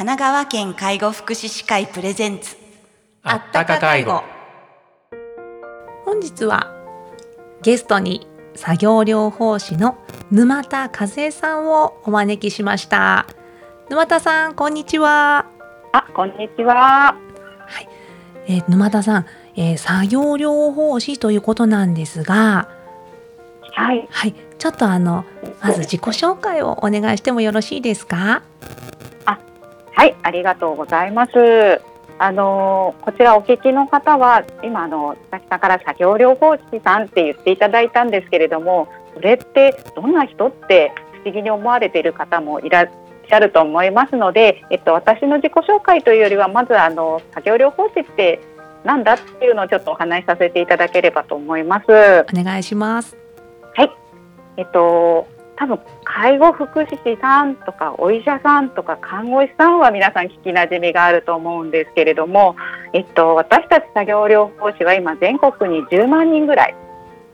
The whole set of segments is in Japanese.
神奈川県介護福祉士会プレゼンツ。あったか介護。本日はゲストに作業療法士の沼田和恵さんをお招きしました。沼田さんこんにちは。あ、こんにちは。えー沼田さん、えー作業療法士ということなんですが。はい、はい。ちょっとあのまず自己紹介をお願いしてもよろしいですか？はい、ありがとうございます。あのーこちらお聞きの方は今あの佐々から作業療法士さんって言っていただいたんですけれども、それってどんな人って不思議に思われている方もいらっしゃると思いますので、えっと私の自己紹介というよりはまずあの作業療法士ってなんだっていうのをちょっとお話しさせていただければと思います。お願いしますえっと、多分介護福祉士さんとかお医者さんとか看護師さんは皆さん聞きなじみがあると思うんですけれども、えっと、私たち作業療法士は今全国に10万人ぐらい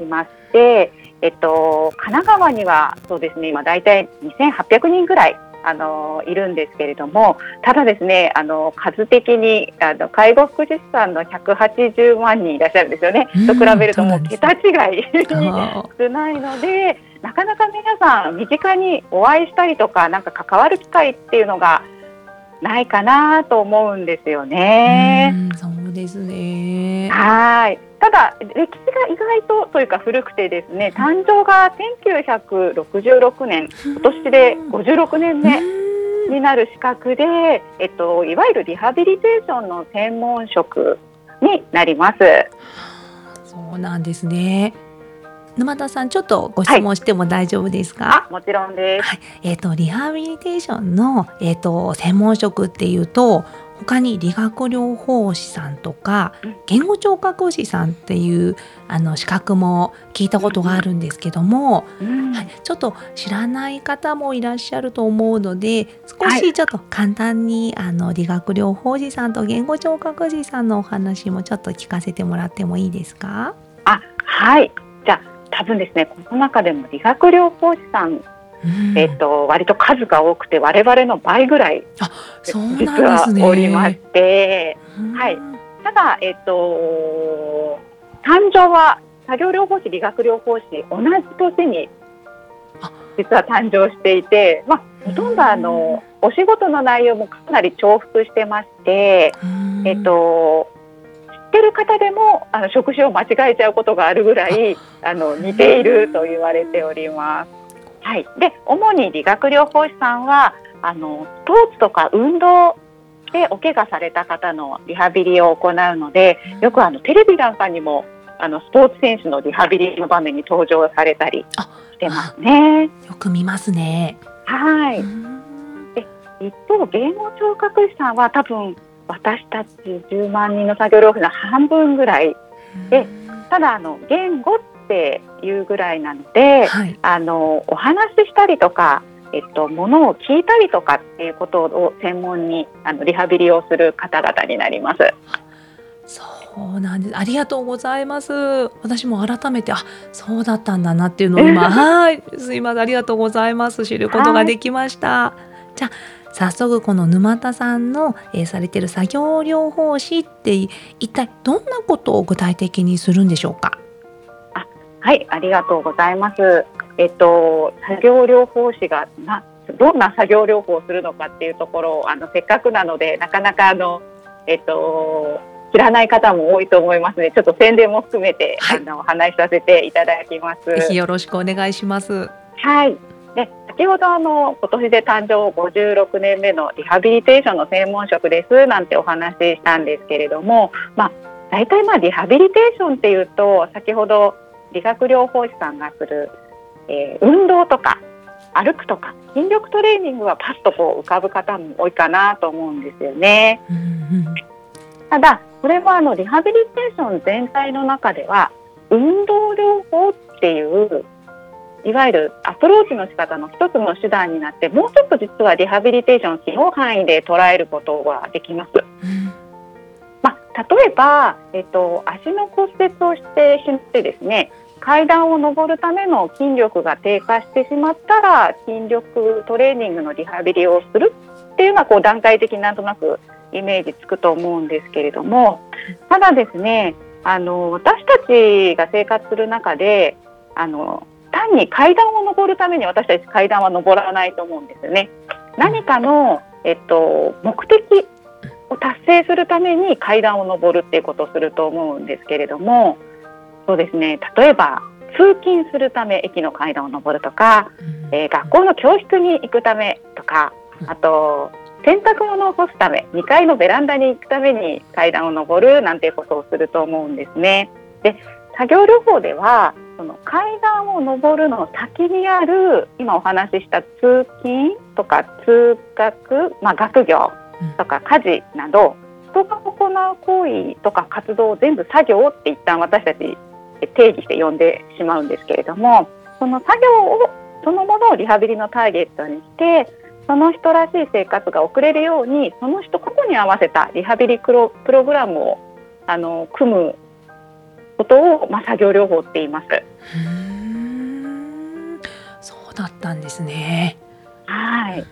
いまして、えっと、神奈川にはそうですね今大体2800人ぐらいあのいるんですけれどもただですねあの数的にあの介護福祉士さんの180万人いらっしゃるんですよね。うんと比べるともう桁違いにあ少ないのでなかなか皆さん身近にお会いしたりとかなんか関わる機会っていうのがないかなと思うんですよーね。うんそうですね。はい。ただ歴史が意外とというか古くてですね誕生が1966年今年で56年目うん。になる資格で、えっと、いわゆるリハビリテーションの専門職になります。そうなんですね沼田さんちょっとご質問しても大丈夫ですか、あもちろんです。はい、えっ、とリハビリテーションのえっ、と専門職っていうと他に理学療法士さんとかうん。言語聴覚士さんっていうあの資格も聞いたことがあるんですけども、うん。はい、ちょっと知らない方もいらっしゃると思うので少はい。しちょっと簡単に、あの理学療法士さんと言語聴覚士さんのお話もちょっと聞かせてもらってもいいですか？あはい。じゃあ多分ですねこの中でも理学療法士さんうん。えっと、割と数が多くて我々の倍ぐらい実は。おりまして、うん。はい。ただ、えっと、誕生は作業療法士、理学療法士同じ年にあ。実は誕生していて、まあ、ほとんどあのお仕事の内容もかなり重複してまして、うん。えっと、知ってる方でもあの職種を間違えちゃうことがあるぐらいあの似ていると言われております。はい、で主に理学療法士さんはあのスポーツとか運動でお怪我された方のリハビリを行うのでよくあのテレビなんかにもあのスポーツ選手のリハビリの場面に登場されたりあしてますね。よく見ますね。はい、うん一方言語聴覚士さんは多分私たち10万人の作業療法士の半分ぐらいでただあの言語っていうぐらいなのではい。あのお話ししたりとか、えっと、ものを聞いたりとかっていうことを専門にあのリハビリをする方々になります。そうなんです。ありがとうございます。私も改めて、あ、そうだったんだなっていうのを今、はい、すいません、ありがとうございます。知ることができました。じゃあ、早速この沼田さんの、えーされている作業療法士って一体どんなことを具体的にするんでしょうか？はい、ありがとうございます。えっと、作業療法士がなどんな作業療法をするのかっていうところをあのせっかくなのでなかなかあのえっと知らない方も多いと思いますのでちょっと宣伝も含めて、はいあのお話しさせていただきます。ぜひよろしくお願いします。はい。で、先ほどあの今年で誕生56年目のリハビリテーションの専門職ですなんてお話ししたんですけれども、まあ大体まあリハビリテーションっていうと先ほど理学療法士さんがする、えー運動とか歩くとか筋力トレーニングはパッとこう浮かぶ方も多いかなと思うんですよね。ただこれはあのリハビリテーション全体の中では運動療法っていういわゆるアプローチの仕方の一つの手段になってもうちょっと実はリハビリテーションを広範囲で捉えることができます。うんまあ、例えば、えっと、足の骨折をしてしまってですね階段を上るための筋力が低下してしまったら筋力トレーニングのリハビリをするっていうのはこう段階的になんとなくイメージつくと思うんですけれどもただですねあの私たちが生活する中であの単に階段を上るために私たち階段は上らないと思うんですよね。何かの、えっと、目的を達成するために階段を上るっていうことをすると思うんですけれどもそうですね例えば通勤するため駅の階段を上るとか、えー、学校の教室に行くためとかあと洗濯物を干すため2階のベランダに行くために階段を上るなんていうことをすると思うんですね。で作業療法ではその階段を上るの先にある今お話しした通勤とか通学、まあ、学業とか家事など人が行う行為とか活動を全部作業って一旦私たち定義して呼んでしまうんですけれどもその作業をそのものをリハビリのターゲットにしてその人らしい生活が送れるようにその人個々に合わせたリハビリプロプログラムをあの組むことを、まあ、作業療法って言います。そうだったんですね。はい。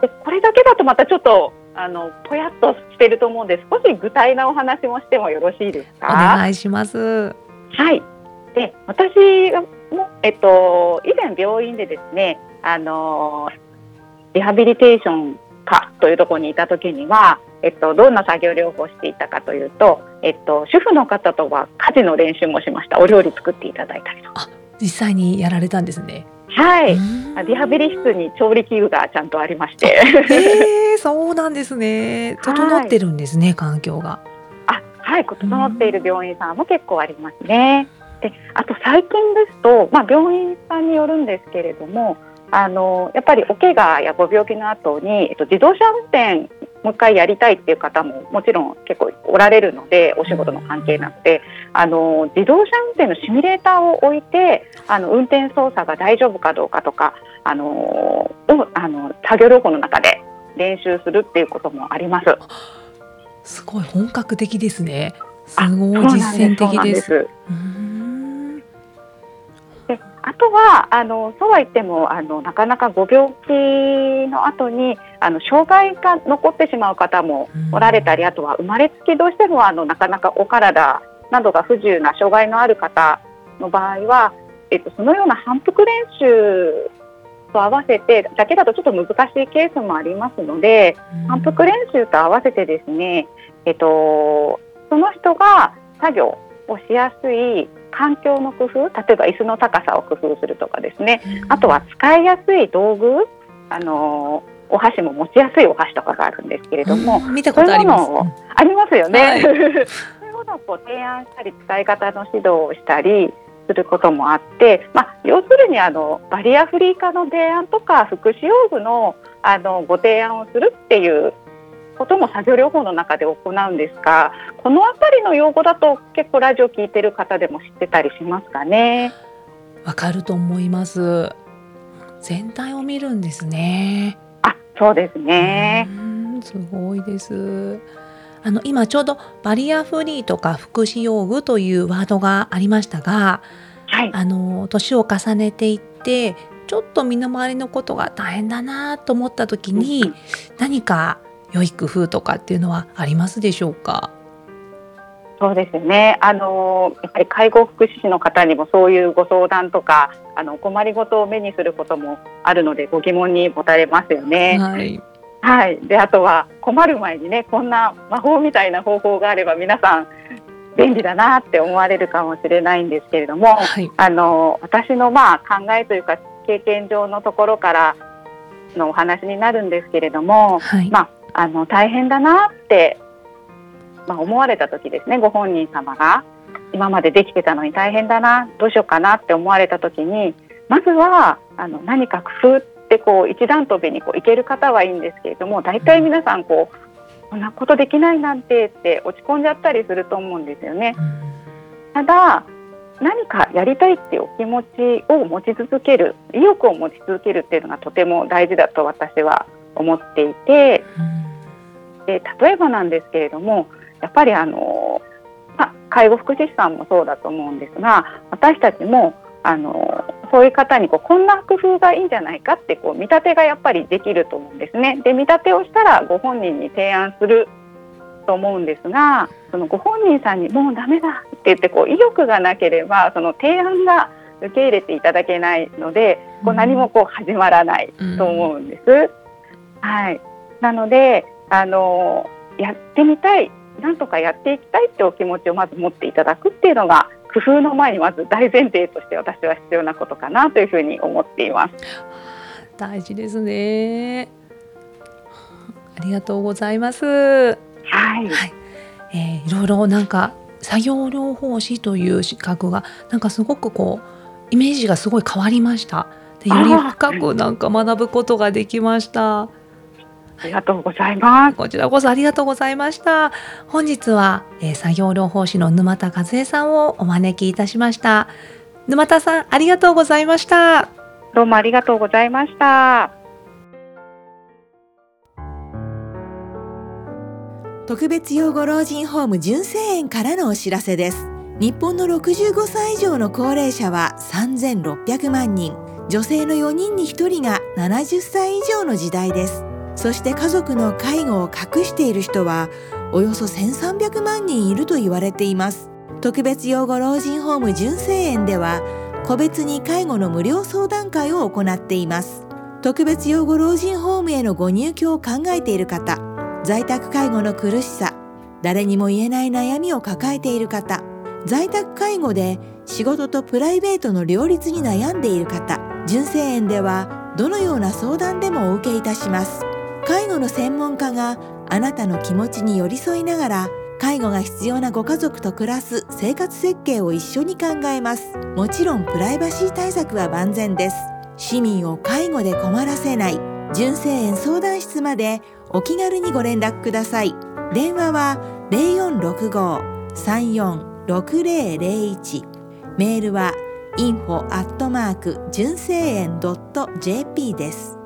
でこれだけだとまたちょっとあのぽやっとしてると思うんで少し具体なお話もしてもよろしいですか？お願いします。はい。で私もえっと以前病院でですねあのリハビリテーション科というところにいた時にはえっと、どんな作業療法をしていたかというと、えっと、主婦の方とは家事の練習もしました。お料理作っていただいたりとか。実際にやられたんですね。はい。リハビリ室に調理器具がちゃんとありまして。えー、そうなんですね。整ってるんですね、はい、環境が。あはい整っている病院さんも結構ありますね。であと最近ですと、まあ、病院さんによるんですけれどもあのやっぱりお怪我やご病気の後に、えっと、自動車運転もう一回やりたいっていう方ももちろん結構おられるのでお仕事の関係なのであの自動車運転のシミュレーターを置いてあの運転操作が大丈夫かどうかとかあのをあの作業療法の中で練習するっていうこともあります。すごい本格的ですね。すごい実践的です。であとはあのそうは言ってもあのなかなかご病気の後にあの障害が残ってしまう方もおられたり、あとは生まれつきどうしてもあのなかなかお体などが不自由な障害のある方の場合は、えっと、そのような反復練習と合わせてだけだとちょっと難しいケースもありますので、反復練習と合わせてですね、えっと、その人が作業をしやすい環境の工夫例えば椅子の高さを工夫するとかですね、あとは使いやすい道具あのお箸も持ちやすいお箸とかがあるんですけれども、見たことあります。ありますよね、はい、そういうものをこう提案したり使い方の指導をしたりすることもあって、まあ、要するにあのバリアフリー化の提案とか福祉用具のあのご提案をするっていうことも作業療法の中で行うんですがこの辺りの用語だと結構ラジオ聞いてる方でも知ってたりしますかね？わかると思います。全体を見るんですね。あそうですね。すごいです。あの今ちょうどバリアフリーとか福祉用具というワードがありましたが、はい、あの年を重ねていってちょっと身の回りのことが大変だなと思った時に、何か良い工夫とかっていうのはありますでしょうか？そうですね。あのやっぱり介護福祉士の方にもそういうご相談とかあの困りごとを目にすることもあるのでご疑問に持たれますよね。はい、はい、であとは困る前にねこんな魔法みたいな方法があれば皆さん便利だなって思われるかもしれないんですけれども、はい、あの私のまあ考えというか経験上のところからのお話になるんですけれども、はい、まああの大変だなって、まあ、思われた時ですねご本人様が今までできてたのに大変だなどうしようかなって思われた時にまずはあの何か工夫ってこう一段跳びにこういける方はいいんですけれども大体皆さんこうこんなことできないなんてって落ち込んじゃったりすると思うんですよね。ただ何かやりたいっていうお気持ちを持ち続ける意欲を持ち続けるっていうのがとても大事だと私は思っていて、で例えばなんですけれどもやっぱりあの、ま、介護福祉士さんもそうだと思うんですが私たちもあのそういう方にこうこんな工夫がいいんじゃないかってこう見立てがやっぱりできると思うんですね。で見立てをしたらご本人に提案すると思うんですがそのご本人さんにもうダメだって言ってこう意欲がなければその提案が受け入れていただけないのでこう何もこう始まらないと思うんです。うん、はいなのであのやってみたいなんとかやっていきたいってお気持ちをまず持っていただくっていうのが工夫の前にまず大前提として私は必要なことかなというふうに思っています。大事ですね。ありがとうございます。はい。はい、えー、いろいろなんか作業療法士という資格がなんかすごくこうイメージがすごい変わりました。でより深くなんか学ぶことができました。ありがとうございます。こちらこそありがとうございました。本日は、えー、作業療法士の沼田和恵さんをお招きいたしました。沼田さん、ありがとうございました。どうもありがとうございました。特別養護老人ホーム純正園からのお知らせです。日本の65歳以上の高齢者は3600万人。女性の4人に1人が70歳以上の時代です。そして家族の介護を隠している人はおよそ1300万人いると言われています。特別養護老人ホーム純正園では個別に介護の無料相談会を行っています。特別養護老人ホームへのご入居を考えている方在宅介護の苦しさ誰にも言えない悩みを抱えている方在宅介護で仕事とプライベートの両立に悩んでいる方純正園ではどのような相談でもお受けいたします。介護の専門家があなたの気持ちに寄り添いながら介護が必要なご家族と暮らす生活設計を一緒に考えます。もちろんプライバシー対策は万全です。市民を介護で困らせない。純正園相談室までお気軽にご連絡ください。電話は0465-346001メールは info@ 純正園 .jp です。